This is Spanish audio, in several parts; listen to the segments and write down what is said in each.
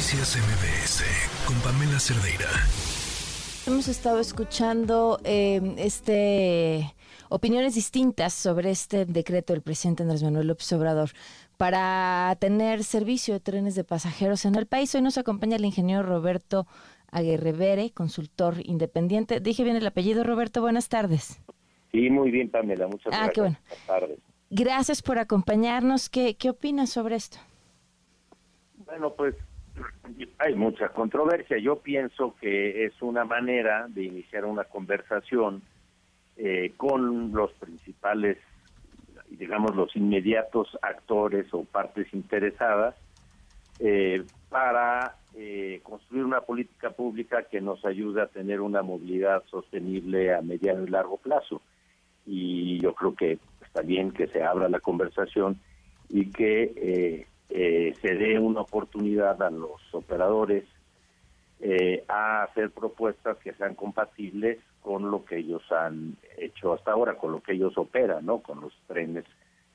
Noticias MBS con Pamela Cerdeira. Hemos estado escuchando eh, este opiniones distintas sobre este decreto del presidente Andrés Manuel López Obrador para tener servicio de trenes de pasajeros en el país. Hoy nos acompaña el ingeniero Roberto Aguerrevere, consultor independiente. Dije bien el apellido, Roberto. Buenas tardes. Sí, muy bien, Pamela. Muchas ah, Qué bueno. Buenas tardes. Gracias por acompañarnos. ¿Qué, ¿Qué opinas sobre esto? Bueno, pues hay mucha controversia. Yo pienso que es una manera de iniciar una conversación eh, con los principales, digamos, los inmediatos actores o partes interesadas eh, para eh, construir una política pública que nos ayude a tener una movilidad sostenible a mediano y largo plazo. Y yo creo que está bien que se abra la conversación y que eh, se dé una oportunidad a los operadores eh, a hacer propuestas que sean compatibles con lo que ellos han hecho hasta ahora, con lo que ellos operan, ¿no? Con los trenes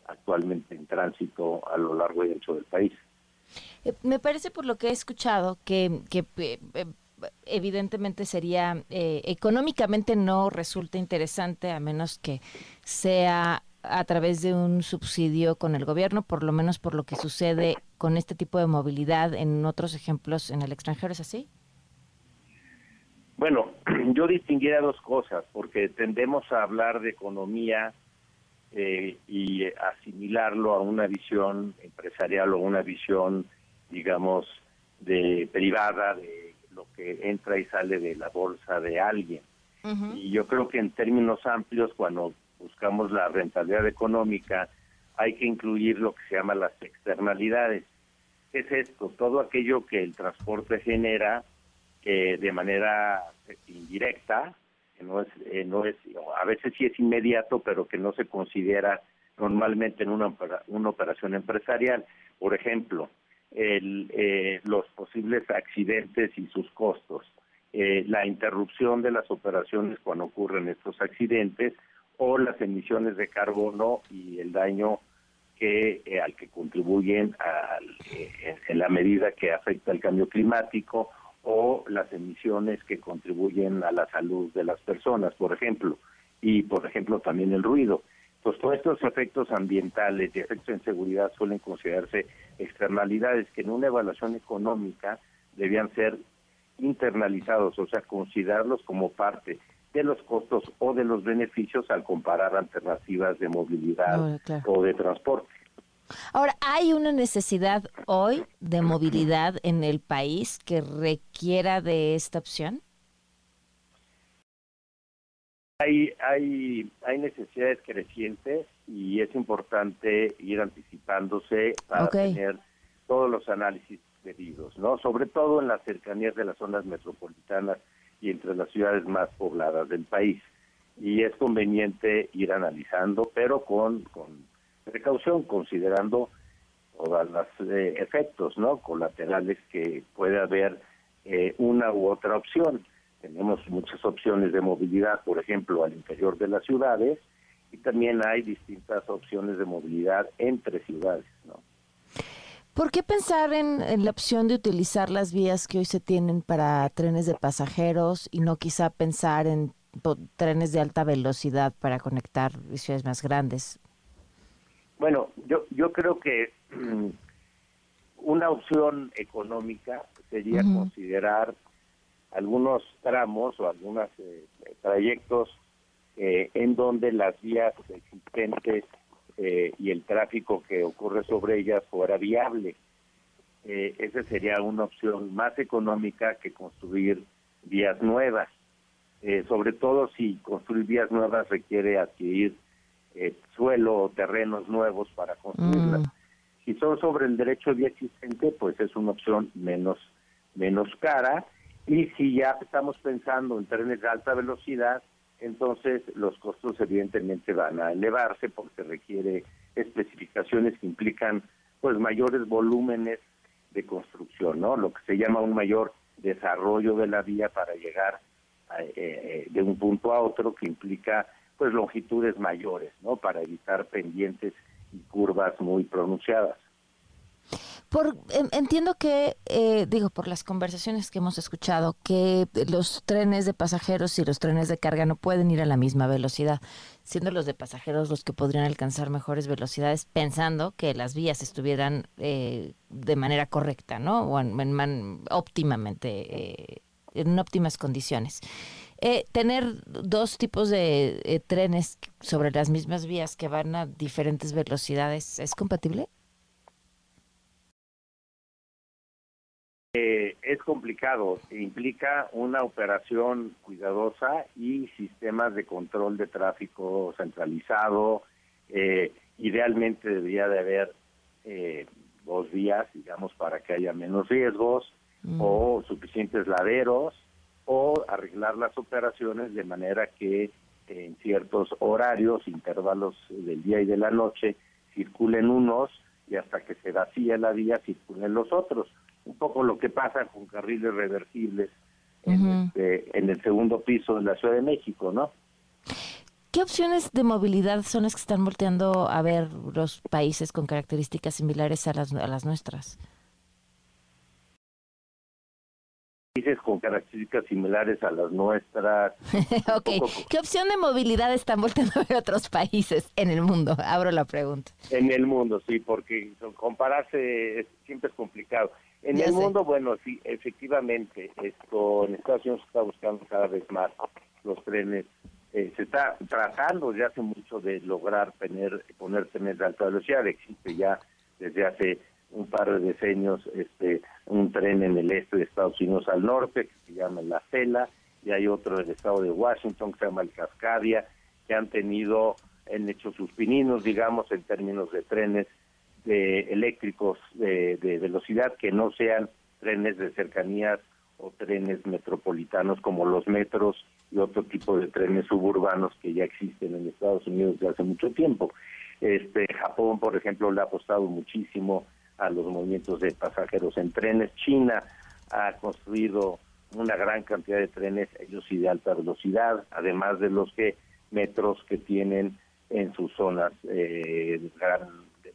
actualmente en tránsito a lo largo y ancho del país. Eh, me parece por lo que he escuchado que, que evidentemente sería económicamente no resulta interesante a menos que sea a través de un subsidio con el gobierno, por lo menos por lo que sucede con este tipo de movilidad en otros ejemplos en el extranjero, ¿es así? Bueno, yo distinguiría dos cosas, porque tendemos a hablar de economía eh, y asimilarlo a una visión empresarial o una visión, digamos, de privada de lo que entra y sale de la bolsa de alguien. Y yo creo que en términos amplios, cuando buscamos la rentabilidad económica, hay que incluir lo que se llama las externalidades. ¿Qué es esto? Todo aquello que el transporte genera eh, de manera indirecta, que no es, eh, no es, a veces sí es inmediato, pero que no se considera normalmente en una, una operación empresarial. Por ejemplo, el, eh, los posibles accidentes y sus costos, la interrupción de las operaciones cuando ocurren estos accidentes o las emisiones de carbono y el daño que eh, al que contribuyen eh, en la medida que afecta el cambio climático o las emisiones que contribuyen a la salud de las personas, por ejemplo, y por ejemplo también el ruido. Pues todos estos efectos ambientales y efectos en seguridad suelen considerarse externalidades que en una evaluación económica debían ser internalizados, o sea, considerarlos como parte de los costos o de los beneficios al comparar alternativas de movilidad o de transporte. Ahora, ¿hay una necesidad hoy de movilidad en el país que requiera de esta opción? Hay, hay, hay necesidades crecientes y es importante ir anticipándose para tener todos los análisis debidos, ¿no? Sobre todo en las cercanías de las zonas metropolitanas y entre las ciudades más pobladas del país. Y es conveniente ir analizando, pero con, con precaución, considerando todos los eh, efectos no colaterales que puede haber eh, una u otra opción. Tenemos muchas opciones de movilidad, por ejemplo, al interior de las ciudades, y también hay distintas opciones de movilidad entre ciudades. ¿no? ¿Por qué pensar en, la opción de utilizar las vías que hoy se tienen para trenes de pasajeros y no quizá pensar en trenes de alta velocidad para conectar ciudades más grandes? Bueno, yo, yo creo que mm, una opción económica sería considerar algunos tramos o algunos eh, trayectos eh, en donde las vías existentes eh, y el tráfico que ocurre sobre ellas fuera viable. Eh, esa sería una opción más económica que construir vías nuevas. Eh, sobre todo si construir vías nuevas requiere adquirir eh, suelo o terrenos nuevos para construirlas. Mm. Si son sobre el derecho de vía existente, pues es una opción menos, menos cara. Y si ya estamos pensando en trenes de alta velocidad, entonces los costos evidentemente van a elevarse porque requiere especificaciones que implican pues mayores volúmenes de construcción, ¿no? Lo que se llama un mayor desarrollo de la vía para llegar eh, eh, de un punto a otro que implica pues longitudes mayores, ¿no? Para evitar pendientes y curvas muy pronunciadas. Por, entiendo que, eh, digo, por las conversaciones que hemos escuchado, que los trenes de pasajeros y los trenes de carga no pueden ir a la misma velocidad, siendo los de pasajeros los que podrían alcanzar mejores velocidades, pensando que las vías estuvieran eh, de manera correcta, ¿no? O en, óptimamente, eh, en óptimas condiciones. tener dos tipos de trenes sobre las mismas vías que van a diferentes velocidades, ¿es compatible? Eh, es complicado, implica una operación cuidadosa y sistemas de control de tráfico centralizado. Eh, idealmente debería de haber eh, dos vías, digamos, para que haya menos riesgos mm. o suficientes laderos o arreglar las operaciones de manera que en ciertos horarios, intervalos del día y de la noche, circulen unos y hasta que se vacíe la vía circulen los otros un poco lo que pasa con carriles reversibles este, en, el segundo piso de la Ciudad de México, ¿no? ¿Qué opciones de movilidad son las que están volteando a ver los países con características similares a las, a las nuestras? Países con características similares a las nuestras. ok, ¿qué opción de movilidad están volteando a ver otros países en el mundo? Abro la pregunta. En el mundo, sí, porque compararse siempre es complicado. En el mundo, bueno, sí, efectivamente, esto en Estados Unidos se está buscando cada vez más los trenes. Eh, se está tratando ya hace mucho de lograr tener, poner trenes de alta velocidad. Existe ya desde hace un par de decenios este un tren en el este de Estados Unidos al norte que se llama la Cela y hay otro en el estado de Washington que se llama el Cascadia que han tenido han hecho sus pininos digamos en términos de trenes de eléctricos de, velocidad que no sean trenes de cercanías o trenes metropolitanos como los metros y otro tipo de trenes suburbanos que ya existen en Estados Unidos desde hace mucho tiempo. Este Japón, por ejemplo, le ha apostado muchísimo a los movimientos de pasajeros en trenes. China ha construido una gran cantidad de trenes, ellos sí de alta velocidad, además de los que metros que tienen en sus zonas eh,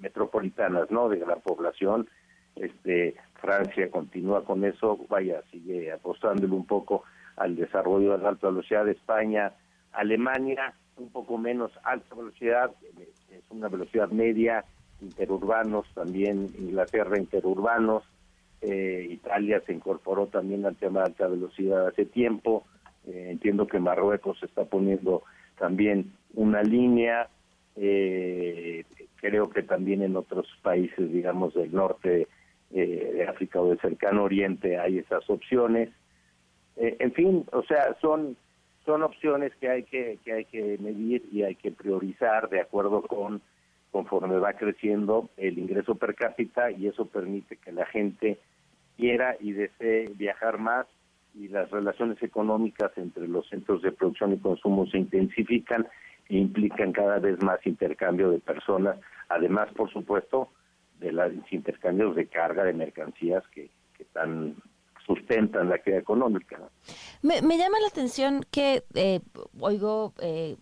metropolitanas, ¿no? De gran población. Este, Francia continúa con eso, vaya, sigue apostándole un poco al desarrollo de la alta velocidad España, Alemania, un poco menos alta velocidad, es una velocidad media, interurbanos también, Inglaterra interurbanos, eh, Italia se incorporó también al tema de alta velocidad hace tiempo, eh, entiendo que Marruecos está poniendo también una línea, eh, creo que también en otros países, digamos, del norte eh, de África o del cercano oriente hay esas opciones. Eh, en fin, o sea, son son opciones que hay que, que hay que medir y hay que priorizar de acuerdo con conforme va creciendo el ingreso per cápita y eso permite que la gente quiera y desee viajar más y las relaciones económicas entre los centros de producción y consumo se intensifican implican cada vez más intercambio de personas, además, por supuesto, de los intercambios de carga de mercancías que, están sustentan la actividad económica. Me, llama la atención que eh, oigo eh,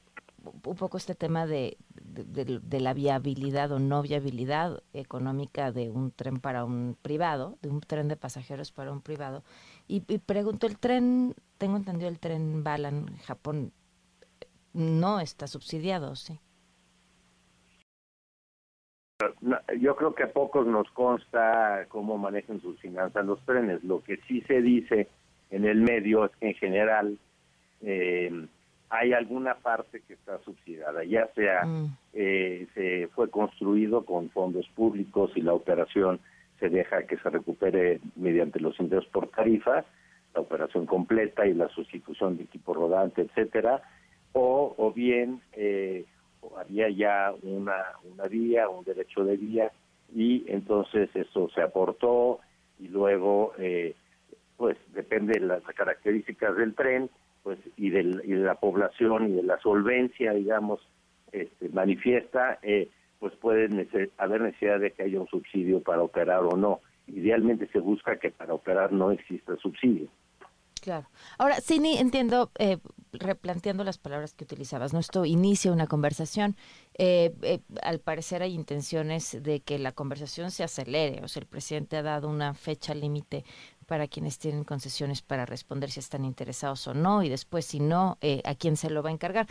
un poco este tema de, de, la viabilidad o no viabilidad económica de un tren para un privado, de un tren de pasajeros para un privado. Y, y pregunto, el tren, tengo entendido el tren Balan, Japón, no está subsidiado, ¿sí? Yo creo que a pocos nos consta cómo manejan sus finanzas los trenes. Lo que sí se dice en el medio es que en general eh, hay alguna parte que está subsidiada, ya sea mm. eh, se fue construido con fondos públicos y la operación se deja que se recupere mediante los ingresos por tarifa, la operación completa y la sustitución de equipo rodante, etcétera, o, bien eh, había ya una, una vía, un derecho de vía, y entonces eso se aportó y luego, eh, pues depende de las características del tren, pues y, del, y de la población y de la solvencia, digamos, este, manifiesta, eh, pues puede haber necesidad de que haya un subsidio para operar o no. Idealmente se busca que para operar no exista subsidio. Claro. Ahora, sí, entiendo, eh, replanteando las palabras que utilizabas, ¿no? Esto inicia una conversación. Eh, eh, al parecer hay intenciones de que la conversación se acelere. O sea, el presidente ha dado una fecha límite para quienes tienen concesiones para responder si están interesados o no, y después, si no, a quién se lo va a encargar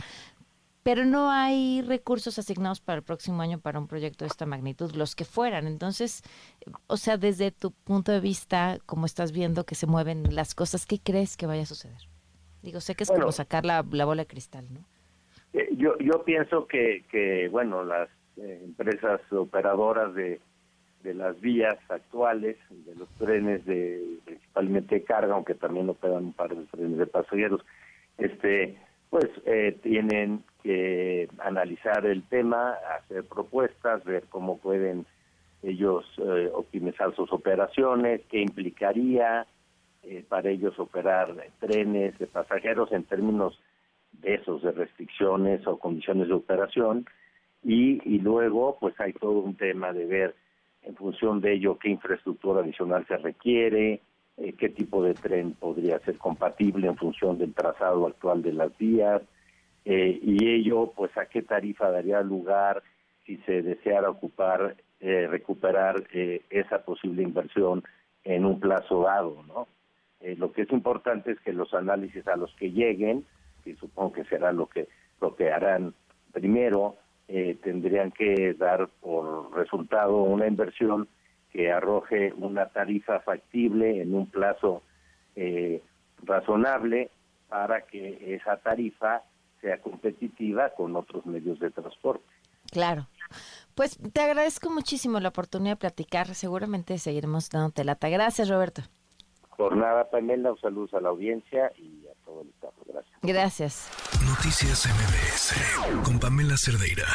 pero no hay recursos asignados para el próximo año para un proyecto de esta magnitud, los que fueran. Entonces, o sea, desde tu punto de vista, como estás viendo que se mueven las cosas, ¿qué crees que vaya a suceder? Digo, sé que es como sacar la, bola de cristal, ¿no? Eh, yo, yo pienso que, que bueno, las eh, empresas operadoras de, de las vías actuales, de los trenes de principalmente de carga, aunque también operan un par de trenes de pasajeros, este pues eh, tienen que analizar el tema, hacer propuestas, ver cómo pueden ellos eh, optimizar sus operaciones, qué implicaría eh, para ellos operar trenes de pasajeros en términos de esos, de restricciones o condiciones de operación, y, luego pues hay todo un tema de ver en función de ello qué infraestructura adicional se requiere, eh, qué tipo de tren podría ser compatible en función del trazado actual de las vías eh, y ello, pues a qué tarifa daría lugar si se deseara ocupar, eh, recuperar esa posible inversión en un plazo dado, ¿no? lo que es importante es que los análisis a los que lleguen, que supongo que será lo que lo que harán primero, tendrían que dar por resultado una inversión que arroje una tarifa factible en un plazo eh, razonable para que esa tarifa sea competitiva con otros medios de transporte. Claro. Pues te agradezco muchísimo la oportunidad de platicar. Seguramente seguiremos dándote lata. Gracias, Roberto. Por nada, Pamela. Un saludo a la audiencia y a todo el staff. Gracias. Gracias. Noticias MBS con Pamela Cerdeira.